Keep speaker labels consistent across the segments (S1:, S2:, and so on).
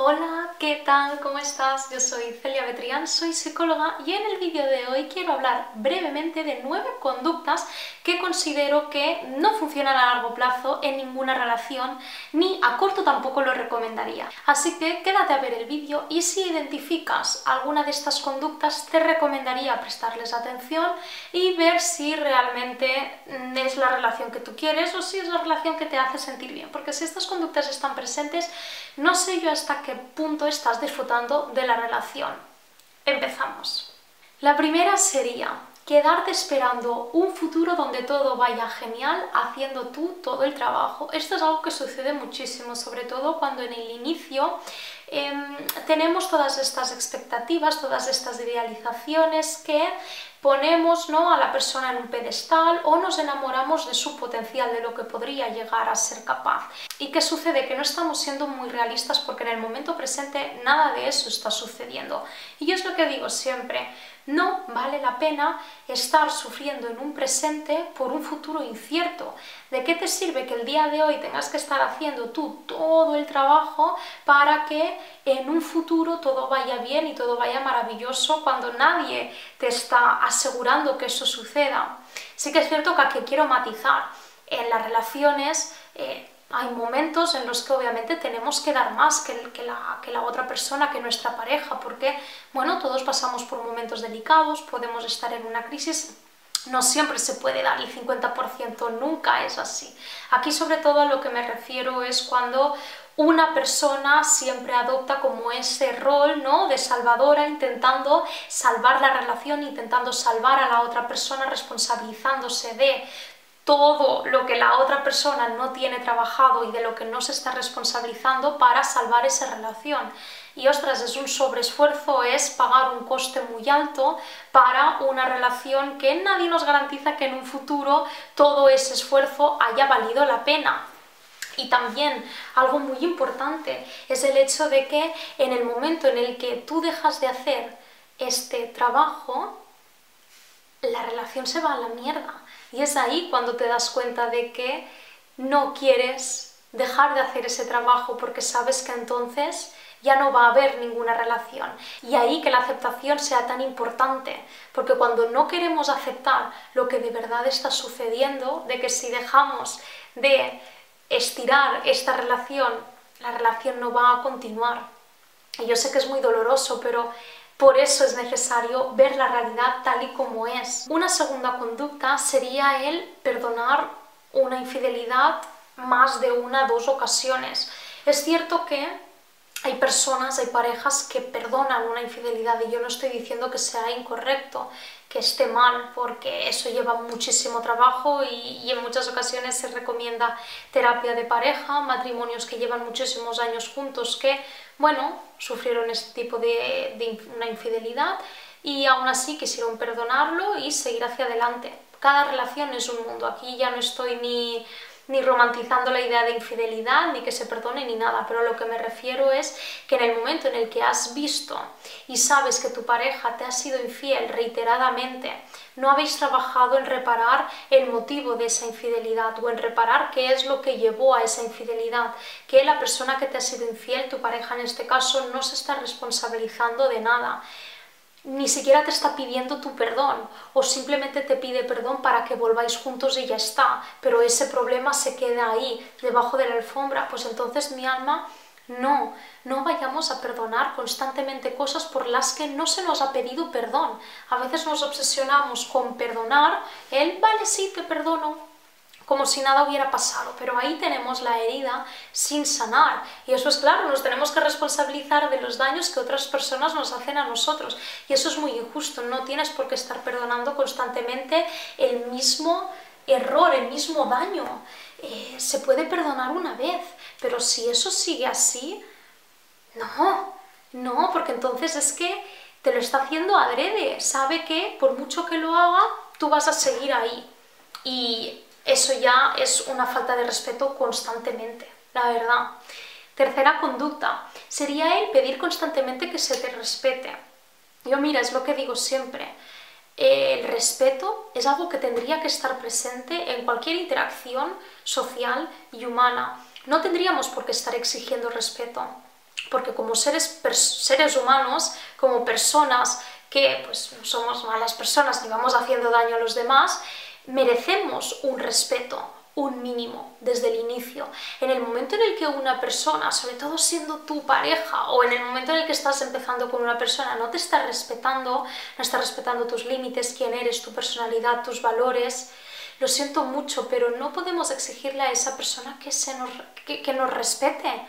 S1: Hola, ¿qué tal? ¿Cómo estás? Yo soy Celia Betrián, soy psicóloga y en el vídeo de hoy quiero hablar brevemente de nueve conductas que considero que no funcionan a largo plazo en ninguna relación ni a corto tampoco lo recomendaría. Así que quédate a ver el vídeo y si identificas alguna de estas conductas te recomendaría prestarles atención y ver si realmente es la relación que tú quieres o si es la relación que te hace sentir bien. Porque si estas conductas están presentes, no sé yo hasta qué punto estás disfrutando de la relación. Empezamos. La primera sería quedarte esperando un futuro donde todo vaya genial haciendo tú todo el trabajo. Esto es algo que sucede muchísimo, sobre todo cuando en el inicio em, tenemos todas estas expectativas, todas estas idealizaciones que ponemos ¿no? a la persona en un pedestal o nos enamoramos de su potencial, de lo que podría llegar a ser capaz. ¿Y qué sucede? Que no estamos siendo muy realistas porque en el momento presente nada de eso está sucediendo. Y yo es lo que digo siempre, no vale la pena estar sufriendo en un presente por un futuro incierto. ¿De qué te sirve que el día de hoy tengas que estar haciendo tú todo el trabajo para que en un futuro todo vaya bien y todo vaya maravilloso cuando nadie te está asegurando que eso suceda? Sí que es cierto que quiero matizar. En las relaciones eh, hay momentos en los que obviamente tenemos que dar más que, que, la, que, la, otra persona, que nuestra pareja, porque, bueno, todos pasamos por momentos delicados, podemos estar en una crisis, no siempre se puede dar el 50%, nunca es así. Aquí sobre todo a lo que me refiero es cuando una persona siempre adopta como ese rol ¿no? de salvadora, intentando salvar la relación, intentando salvar a la otra persona, responsabilizándose de todo lo que la otra persona no tiene trabajado y de lo que no se está responsabilizando para salvar esa relación. Y ostras, es un sobreesfuerzo, es pagar un coste muy alto para una relación que nadie nos garantiza que en un futuro todo ese esfuerzo haya valido la pena. Y también algo muy importante es el hecho de que en el momento en el que tú dejas de hacer este trabajo, la relación se va a la mierda. Y es ahí cuando te das cuenta de que no quieres dejar de hacer ese trabajo porque sabes que entonces ya no va a haber ninguna relación. Y ahí que la aceptación sea tan importante, porque cuando no queremos aceptar lo que de verdad está sucediendo, de que si dejamos de estirar esta relación, la relación no va a continuar. Y yo sé que es muy doloroso, pero por eso es necesario ver la realidad tal y como es. Una segunda conducta sería el perdonar una infidelidad más de una o dos ocasiones. Es cierto que hay personas, hay parejas que perdonan una infidelidad y yo no estoy diciendo que sea incorrecto, que esté mal, porque eso lleva muchísimo trabajo y, en muchas ocasiones se recomienda terapia de pareja, matrimonios que llevan muchísimos años juntos que, bueno, sufrieron este tipo de, de una infidelidad y aún así quisieron perdonarlo y seguir hacia adelante. Cada relación es un mundo, aquí ya no estoy ni ni romantizando la idea de infidelidad, ni que se perdone, ni nada, pero lo que me refiero es que en el momento en el que has visto y sabes que tu pareja te ha sido infiel reiteradamente, no habéis trabajado en reparar el motivo de esa infidelidad o en reparar qué es lo que llevó a esa infidelidad, que la persona que te ha sido infiel, tu pareja en este caso, no se está responsabilizando de nada ni siquiera te está pidiendo tu perdón o simplemente te pide perdón para que volváis juntos y ya está, pero ese problema se queda ahí, debajo de la alfombra, pues entonces mi alma, no, no vayamos a perdonar constantemente cosas por las que no se nos ha pedido perdón. A veces nos obsesionamos con perdonar, él, vale, sí, te perdono, como si nada hubiera pasado, pero ahí tenemos la herida sin sanar. Y eso es claro, nos tenemos que responsabilizar de los daños que otras personas nos hacen a nosotros. Y eso es muy injusto, no tienes por qué estar perdonando constantemente el mismo error, el mismo daño. Eh, se puede perdonar una vez, pero si eso sigue así, no, no, porque entonces es que te lo está haciendo adrede, sabe que por mucho que lo haga, tú vas a seguir ahí. Y eso ya es una falta de respeto constantemente, la verdad. Tercera conducta sería el pedir constantemente que se te respete. Yo mira, es lo que digo siempre. El respeto es algo que tendría que estar presente en cualquier interacción social y humana. No tendríamos por qué estar exigiendo respeto. porque como seres, seres humanos, como personas que pues, no somos malas personas ni vamos haciendo daño a los demás, merecemos un respeto, un mínimo desde el inicio. En el momento en el que una persona, sobre todo siendo tu pareja, o en el momento en el que estás empezando con una persona, no te está respetando, no está respetando tus límites, quién eres, tu personalidad, tus valores, lo siento mucho, pero no podemos exigirle a esa persona que, se nos, que nos respete.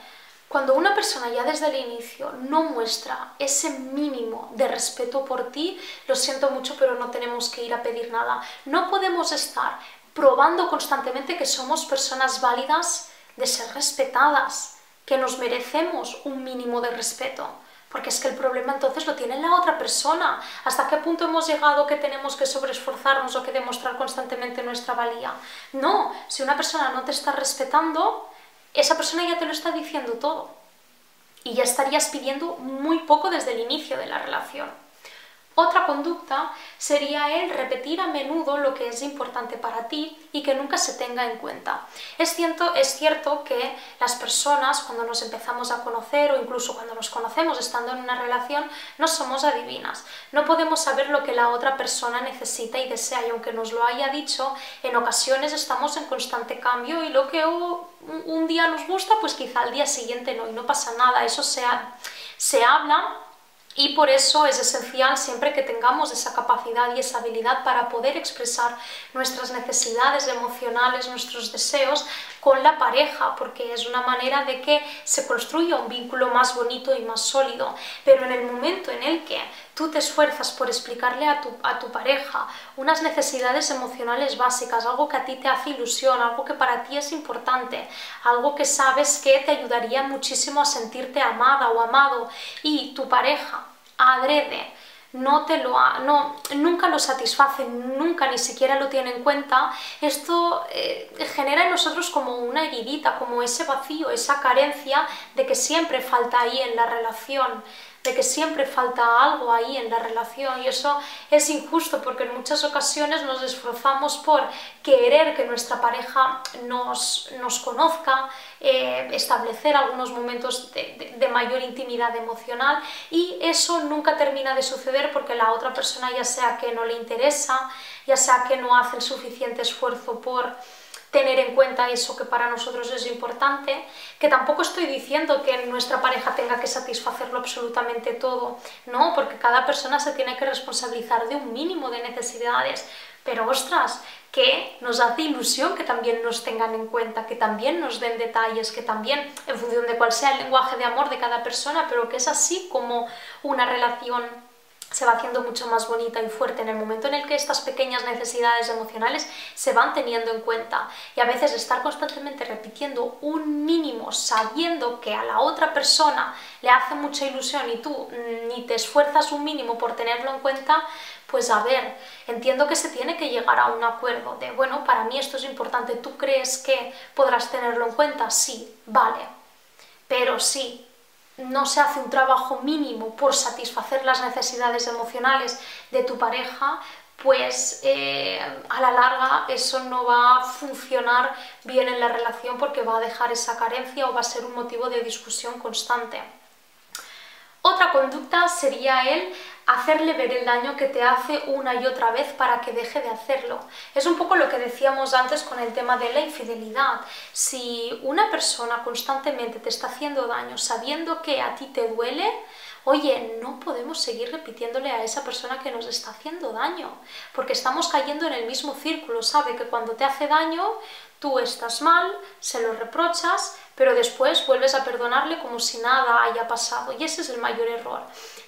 S1: Cuando una persona ya desde el inicio no muestra ese mínimo de respeto por ti, lo siento mucho, pero no tenemos que ir a pedir nada. No podemos estar probando constantemente que somos personas válidas de ser respetadas, que nos merecemos un mínimo de respeto. Porque es que el problema entonces lo tiene la otra persona. ¿Hasta qué punto hemos llegado que tenemos que sobreesforzarnos o que demostrar constantemente nuestra valía? No, si una persona no te está respetando, esa persona ya te lo está diciendo todo. Y ya estarías pidiendo muy poco desde el inicio de la relación. Otra conducta sería el repetir a menudo lo que es importante para ti y que nunca se tenga en cuenta. Es cierto, es cierto que las personas cuando nos empezamos a conocer o incluso cuando nos conocemos estando en una relación no somos adivinas. No podemos saber lo que la otra persona necesita y desea y aunque nos lo haya dicho, en ocasiones estamos en constante cambio y lo que un día nos gusta pues quizá al día siguiente no y no pasa nada. Eso se, se habla y por eso es esencial siempre que tengamos esa capacidad y esa habilidad para poder expresar nuestras necesidades emocionales, nuestros deseos con la pareja, porque es una manera de que se construya un vínculo más bonito y más sólido. Pero en el momento en el que tú te esfuerzas por explicarle a tu, a tu pareja unas necesidades emocionales básicas, algo que a ti te hace ilusión, algo que para ti es importante, algo que sabes que te ayudaría muchísimo a sentirte amada o amado y tu pareja adrede no te lo no, nunca lo satisface, nunca ni siquiera lo tiene en cuenta, esto eh, genera en nosotros como una heridita, como ese vacío, esa carencia de que siempre falta ahí en la relación de que siempre falta algo ahí en la relación y eso es injusto porque en muchas ocasiones nos esforzamos por querer que nuestra pareja nos, nos conozca, eh, establecer algunos momentos de, de, mayor intimidad emocional y eso nunca termina de suceder porque la otra persona ya sea que no le interesa, ya sea que no hace el suficiente esfuerzo por tener en cuenta eso que para nosotros es importante, que tampoco estoy diciendo que nuestra pareja tenga que satisfacerlo absolutamente todo, no, porque cada persona se tiene que responsabilizar de un mínimo de necesidades, pero ostras, que nos hace ilusión que también nos tengan en cuenta, que también nos den detalles, que también, en función de cuál sea el lenguaje de amor de cada persona, pero que es así como una relación se va haciendo mucho más bonita y fuerte en el momento en el que estas pequeñas necesidades emocionales se van teniendo en cuenta. Y a veces estar constantemente repitiendo un mínimo sabiendo que a la otra persona le hace mucha ilusión y tú ni te esfuerzas un mínimo por tenerlo en cuenta, pues a ver, entiendo que se tiene que llegar a un acuerdo de, bueno, para mí esto es importante, ¿tú crees que podrás tenerlo en cuenta? Sí, vale. Pero sí, no se hace un trabajo mínimo por satisfacer las necesidades emocionales de tu pareja, pues eh, a la larga eso no va a funcionar bien en la relación porque va a dejar esa carencia o va a ser un motivo de discusión constante. Otra conducta sería el hacerle ver el daño que te hace una y otra vez para que deje de hacerlo. Es un poco lo que decíamos antes con el tema de la infidelidad. Si una persona constantemente te está haciendo daño sabiendo que a ti te duele, oye, no podemos seguir repitiéndole a esa persona que nos está haciendo daño, porque estamos cayendo en el mismo círculo, sabe que cuando te hace daño, tú estás mal, se lo reprochas, pero después vuelves a perdonarle como si nada haya pasado, y ese es el mayor error.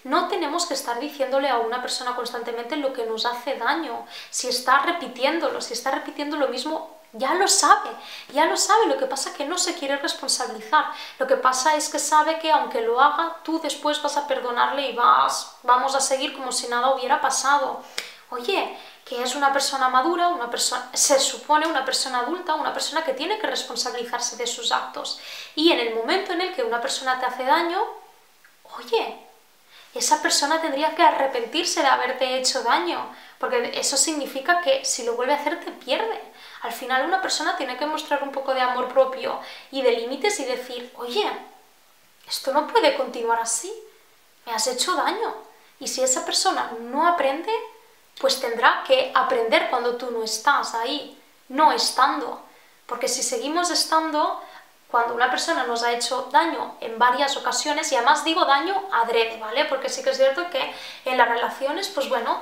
S1: No tenemos que estar diciéndole a una persona constantemente lo que nos hace daño. Si está repitiéndolo, si está repitiendo lo mismo, ya lo sabe, ya lo sabe, lo que pasa es que no se quiere responsabilizar. Lo que pasa es que sabe que aunque lo haga, tú después vas a perdonarle y vas, vamos a seguir como si nada hubiera pasado. Oye, que es una persona madura, una persona, se supone una persona adulta, una persona que tiene que responsabilizarse de sus actos. Y en el momento en el que una persona te hace daño, oye, esa persona tendría que arrepentirse de haberte hecho daño, porque eso significa que si lo vuelve a hacer te pierde. Al final una persona tiene que mostrar un poco de amor propio y de límites y decir, oye, esto no puede continuar así, me has hecho daño. Y si esa persona no aprende, pues tendrá que aprender cuando tú no estás ahí, no estando. Porque si seguimos estando, cuando una persona nos ha hecho daño en varias ocasiones, y además digo daño adrede, ¿vale? Porque sí que es cierto que en las relaciones, pues bueno,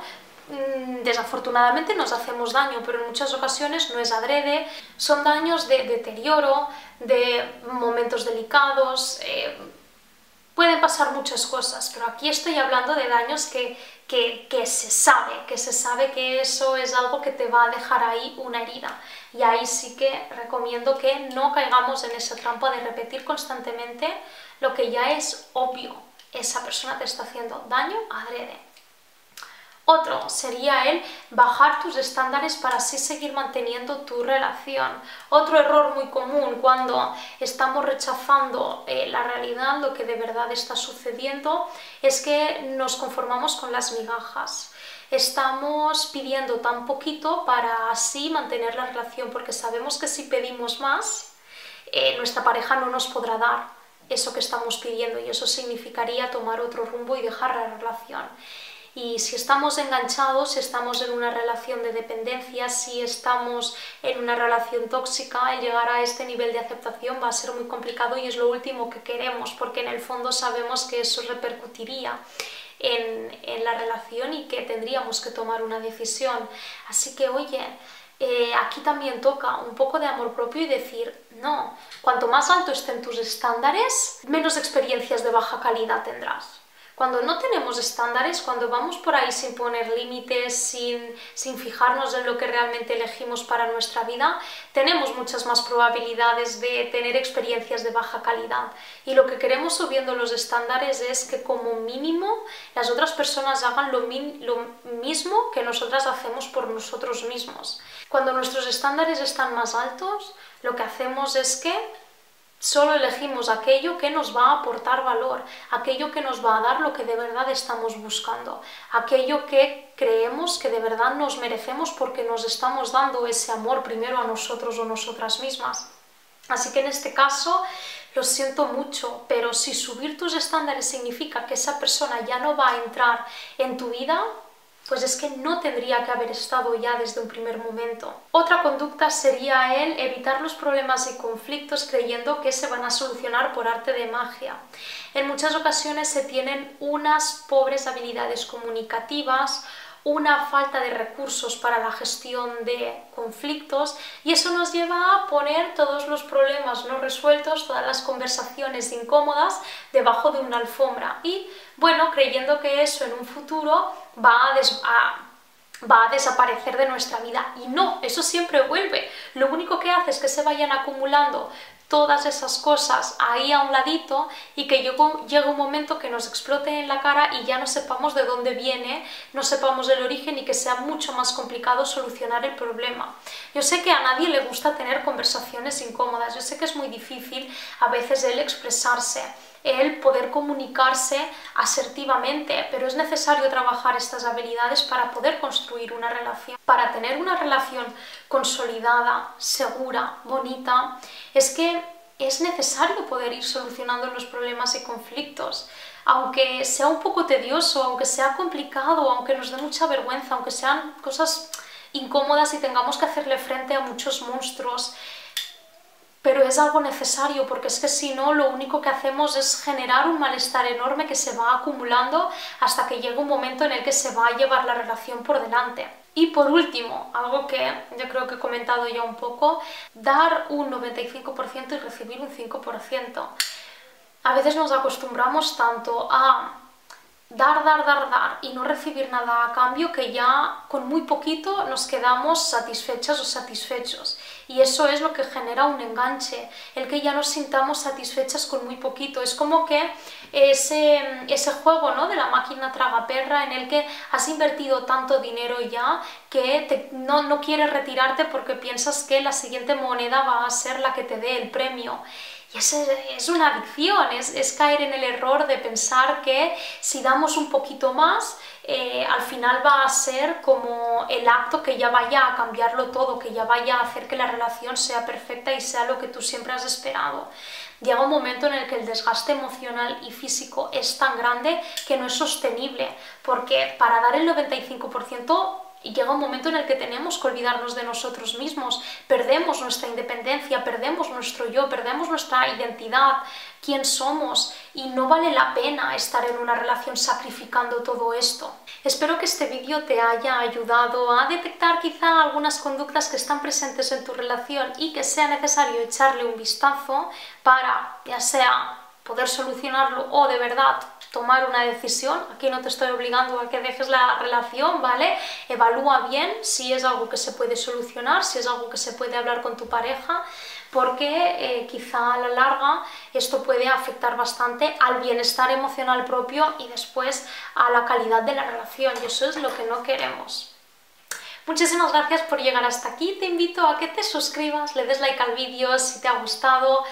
S1: mm, desafortunadamente nos hacemos daño, pero en muchas ocasiones no es adrede, son daños de deterioro, de momentos delicados, eh, pueden pasar muchas cosas, pero aquí estoy hablando de daños que, que, se sabe, que se sabe que eso es algo que te va a dejar ahí una herida. Y ahí sí que recomiendo que no caigamos en esa trampa de repetir constantemente lo que ya es obvio. Esa persona te está haciendo daño adrede. Otro sería el bajar tus estándares para así seguir manteniendo tu relación. Otro error muy común cuando estamos rechazando eh, la realidad, lo que de verdad está sucediendo, es que nos conformamos con las migajas. Estamos pidiendo tan poquito para así mantener la relación, porque sabemos que si pedimos más, eh, nuestra pareja no nos podrá dar eso que estamos pidiendo y eso significaría tomar otro rumbo y dejar la relación. Y si estamos enganchados, si estamos en una relación de dependencia, si estamos en una relación tóxica, el llegar a este nivel de aceptación va a ser muy complicado y es lo último que queremos, porque en el fondo sabemos que eso repercutiría en, en la relación y que tendríamos que tomar una decisión. Así que, oye, eh, aquí también toca un poco de amor propio y decir, no, cuanto más alto estén tus estándares, menos experiencias de baja calidad tendrás. Cuando no tenemos estándares, cuando vamos por ahí sin poner límites, sin, sin fijarnos en lo que realmente elegimos para nuestra vida, tenemos muchas más probabilidades de tener experiencias de baja calidad. Y lo que queremos subiendo los estándares es que como mínimo las otras personas hagan lo, lo mismo que nosotras hacemos por nosotros mismos. Cuando nuestros estándares están más altos, lo que hacemos es que Solo elegimos aquello que nos va a aportar valor, aquello que nos va a dar lo que de verdad estamos buscando, aquello que creemos que de verdad nos merecemos porque nos estamos dando ese amor primero a nosotros o nosotras mismas. Así que en este caso lo siento mucho, pero si subir tus estándares significa que esa persona ya no va a entrar en tu vida, pues es que no tendría que haber estado ya desde un primer momento. Otra conducta sería el evitar los problemas y conflictos creyendo que se van a solucionar por arte de magia. En muchas ocasiones se tienen unas pobres habilidades comunicativas, una falta de recursos para la gestión de conflictos y eso nos lleva a poner todos los problemas no resueltos, todas las conversaciones incómodas debajo de una alfombra y bueno, creyendo que eso en un futuro va a, va a desaparecer de nuestra vida. Y no, eso siempre vuelve. Lo único que hace es que se vayan acumulando todas esas cosas ahí a un ladito y que llegue un momento que nos explote en la cara y ya no sepamos de dónde viene, no sepamos el origen y que sea mucho más complicado solucionar el problema. Yo sé que a nadie le gusta tener conversaciones incómodas, yo sé que es muy difícil a veces el expresarse, el poder comunicarse asertivamente, pero es necesario trabajar estas habilidades para poder construir una relación. Para tener una relación consolidada, segura, bonita, es que es necesario poder ir solucionando los problemas y conflictos. Aunque sea un poco tedioso, aunque sea complicado, aunque nos dé mucha vergüenza, aunque sean cosas incómodas y tengamos que hacerle frente a muchos monstruos, pero es algo necesario porque es que si no lo único que hacemos es generar un malestar enorme que se va acumulando hasta que llega un momento en el que se va a llevar la relación por delante. Y por último, algo que yo creo que he comentado ya un poco, dar un 95% y recibir un 5%. A veces nos acostumbramos tanto a dar, dar, dar, dar y no recibir nada a cambio que ya con muy poquito nos quedamos satisfechas o satisfechos. Y eso es lo que genera un enganche, el que ya nos sintamos satisfechas con muy poquito. Es como que ese, ese juego ¿no? de la máquina tragaperra en el que has invertido tanto dinero ya que no, no quieres retirarte porque piensas que la siguiente moneda va a ser la que te dé el premio. Y es, es una adicción, es, es, caer en el error de pensar que si damos un poquito más, eh, al final va a ser como el acto que ya vaya a cambiarlo todo, que ya vaya a hacer que la relación sea perfecta y sea lo que tú siempre has esperado. llega un momento en el que el desgaste emocional y físico es tan grande que no es sostenible, porque para dar el 95% y llega un momento en el que tenemos que olvidarnos de nosotros mismos, perdemos nuestra independencia, perdemos nuestro yo, perdemos nuestra identidad, quién somos y no vale la pena estar en una relación sacrificando todo esto. Espero que este vídeo te haya ayudado a detectar quizá algunas conductas que están presentes en tu relación y que sea necesario echarle un vistazo para ya sea poder solucionarlo o de verdad tomar una decisión. Aquí no te estoy obligando a que dejes la relación, ¿vale? Evalúa bien si es algo que se puede solucionar, si es algo que se puede hablar con tu pareja, porque eh, quizá a la larga esto puede afectar bastante al bienestar emocional propio y después a la calidad de la relación y eso es lo que no queremos. Muchísimas gracias por llegar hasta aquí, te invito a que te suscribas, le des like al vídeo si te ha gustado,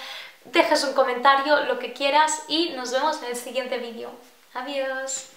S1: dejes un comentario, lo que quieras y nos vemos en el siguiente vídeo. Adiós.